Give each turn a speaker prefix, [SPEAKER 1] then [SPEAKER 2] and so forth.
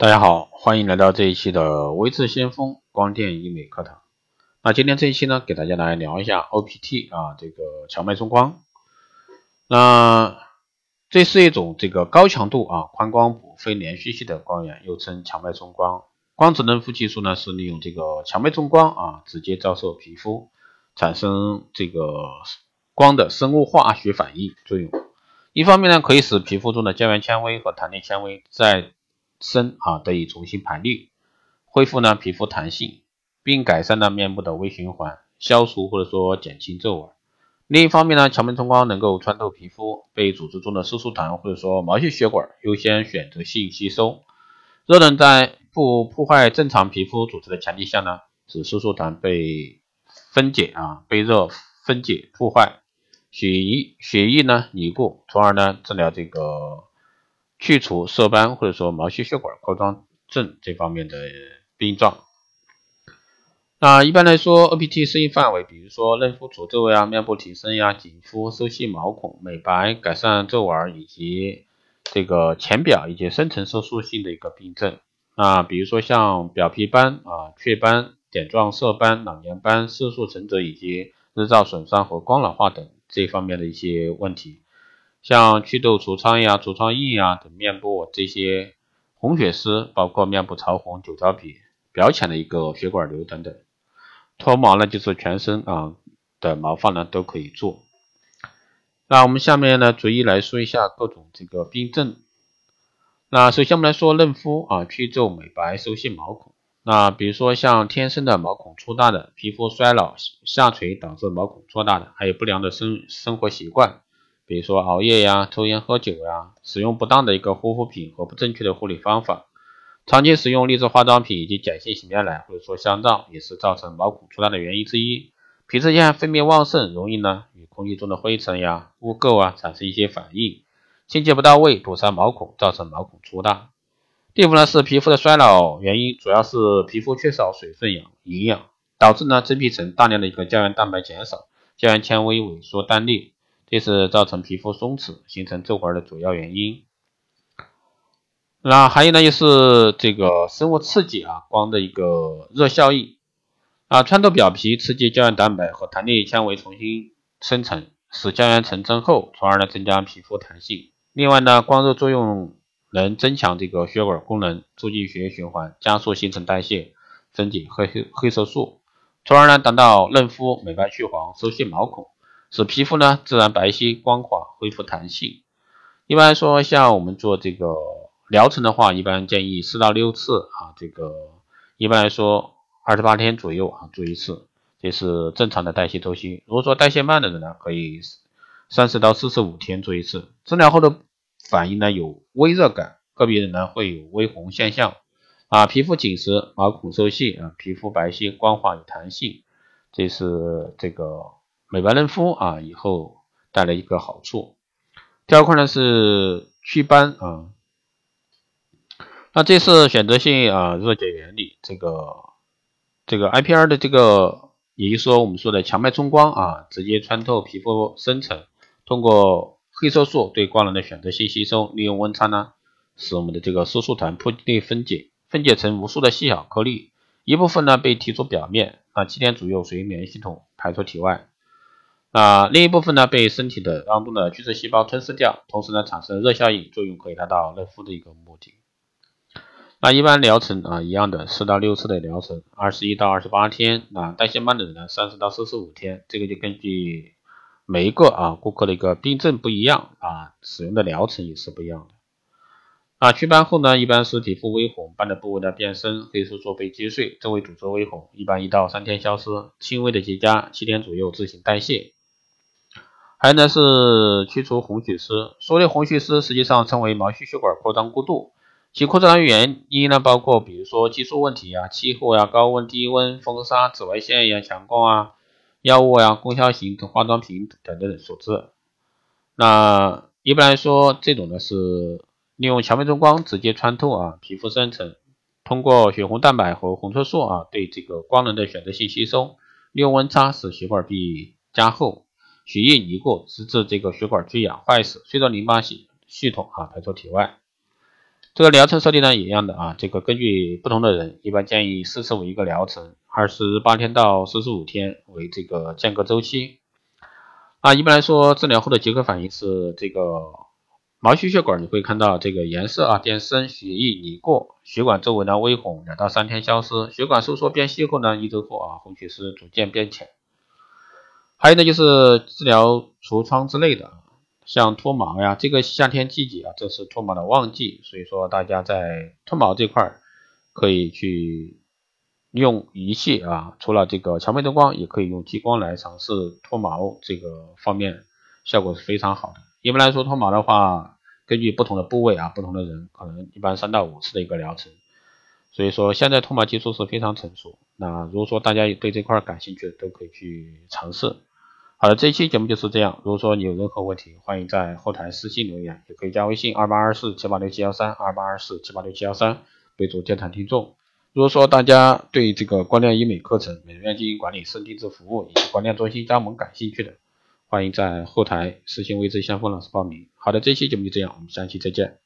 [SPEAKER 1] 大家好，欢迎来到这一期的微智先锋光电医美课堂。那今天这一期呢，给大家来聊一下 OPT 啊，这个强脉冲光。那这是一种这个高强度啊宽光谱非连续性的光源，又称强脉冲光。光子嫩肤技术呢，是利用这个强脉冲光啊，直接照射皮肤，产生这个光的生物化学反应作用。一方面呢，可以使皮肤中的胶原纤维和弹力纤维在深啊得以重新排列，恢复呢皮肤弹性，并改善了面部的微循环，消除或者说减轻皱纹。另一方面呢，强脉冲光能够穿透皮肤，被组织中的色素团或者说毛细血管优先选择性吸收。热能在不破坏正常皮肤组织的前提下呢，使色素团被分解啊被热分解破坏，血液血液呢凝固，从而呢治疗这个。去除色斑或者说毛细血管扩张症这方面的病状。那一般来说，OPT 适应范围，比如说嫩肤除皱呀、面部提升呀、紧肤、收细毛孔、美白、改善皱纹以及这个浅表以及深层色素性的一个病症。那比如说像表皮斑啊、雀斑、点状色斑、老年斑、色素沉着以及日照损伤和光老化等这方面的一些问题。像祛痘、痤疮呀、痤疮印呀等面部这些红血丝，包括面部潮红、酒糟皮、表浅的一个血管瘤等等。脱毛呢，就是全身啊的毛发呢都可以做。那我们下面呢，逐一来说一下各种这个病症。那首先我们来说嫩肤啊，祛皱、美白、收细毛孔。那比如说像天生的毛孔粗大的，皮肤衰老下垂导致毛孔粗大的，还有不良的生生活习惯。比如说熬夜呀、抽烟喝酒呀、使用不当的一个护肤品和不正确的护理方法，长期使用劣质化妆品以及碱性洗面奶或者说香皂，也是造成毛孔粗大的原因之一。皮脂腺分泌旺盛，容易呢与空气中的灰尘呀、污垢啊产生一些反应，清洁不到位，堵塞毛孔，造成毛孔粗大。第五呢是皮肤的衰老原因，主要是皮肤缺少水分养营养，导致呢真皮层大量的一个胶原蛋白减少，胶原纤维萎缩断裂。这是造成皮肤松弛、形成皱纹的主要原因。那还有呢，就是这个生物刺激啊，光的一个热效应啊，穿透表皮，刺激胶原蛋白和弹力纤维重新生成，使胶原层增厚，从而呢增加皮肤弹性。另外呢，光热作用能增强这个血管功能，促进血液循环，加速新陈代谢，分解黑黑黑色素，从而呢达到嫩肤、美白去黄、收细毛孔。使皮肤呢自然白皙光滑，恢复弹性。一般来说，像我们做这个疗程的话，一般建议四到六次啊。这个一般来说，二十八天左右啊做一次，这是正常的代谢周期。如果说代谢慢的人呢，可以三十到四十五天做一次。治疗后的反应呢有微热感，个别人呢会有微红现象啊，皮肤紧实，毛孔收细啊，皮肤白皙光滑有弹性。这是这个。美白嫩肤啊，以后带来一个好处。第二块呢是祛斑啊，那这是选择性啊热解原理。这个这个 IPR 的这个，也就是说我们说的强脉冲光啊，直接穿透皮肤深层，通过黑色素对光能的选择性吸收，利用温差呢，使我们的这个色素团破裂分解，分解成无数的细小颗粒，一部分呢被提出表面，啊七天左右随免疫系统排出体外。啊，另一部分呢被身体的当中的巨噬细胞吞噬掉，同时呢产生热效应作用，可以达到热敷的一个目的。那一般疗程啊一样的四到六次的疗程，二十一到二十八天。啊，代谢慢的人呢三十到四十五天，这个就根据每一个啊顾客的一个病症不一样啊，使用的疗程也是不一样的。啊，祛斑后呢，一般是皮肤微红，斑的部位呢变深，黑色素被击碎，周围组织微红，一般一到三天消失，轻微的结痂，七天左右自行代谢。还有呢是去除红血丝，所谓红血丝实际上称为毛细血管扩张过度，其扩张原因呢包括比如说激素问题啊、气候呀、高温、低温、风沙、紫外线呀、强光啊、药物呀、功效型等化妆品等等所致。那一般来说，这种呢是利用强脉冲光直接穿透啊皮肤深层，通过血红蛋白和红色素啊对这个光能的选择性吸收，利用温差使血管壁加厚。血液凝固，直至这个血管缺氧坏死，随着淋巴系系统啊排出体外。这个疗程设定呢也一样的啊，这个根据不同的人，一般建议四次为一个疗程，二十八天到四十五天为这个间隔周期。啊，一般来说，治疗后的结核反应是这个毛细血管，你会看到这个颜色啊变深，血液凝过，血管周围呢微红，两到三天消失。血管收缩变细后呢，一周后啊红血丝逐渐变浅。还有呢就是治疗痤疮之类的，像脱毛呀，这个夏天季节啊，这是脱毛的旺季，所以说大家在脱毛这块可以去。用仪器啊，除了这个强脉冲光，也可以用激光来尝试脱毛这个方面，效果是非常好的。一般来说，脱毛的话，根据不同的部位啊，不同的人，可能一般三到五次的一个疗程。所以说，现在脱毛技术是非常成熟。那如果说大家对这块感兴趣的，都可以去尝试。好的，这一期节目就是这样。如果说你有任何问题，欢迎在后台私信留言，也可以加微信二八二四七八六七幺三二八二四七八六七幺三，备注电台听众。如果说大家对这个光电医美课程、美容院经营管理、师定制服务以及光电中心加盟感兴趣的，欢迎在后台私信微之相锋老师报名。好的，这期节目就这样，我们下期再见。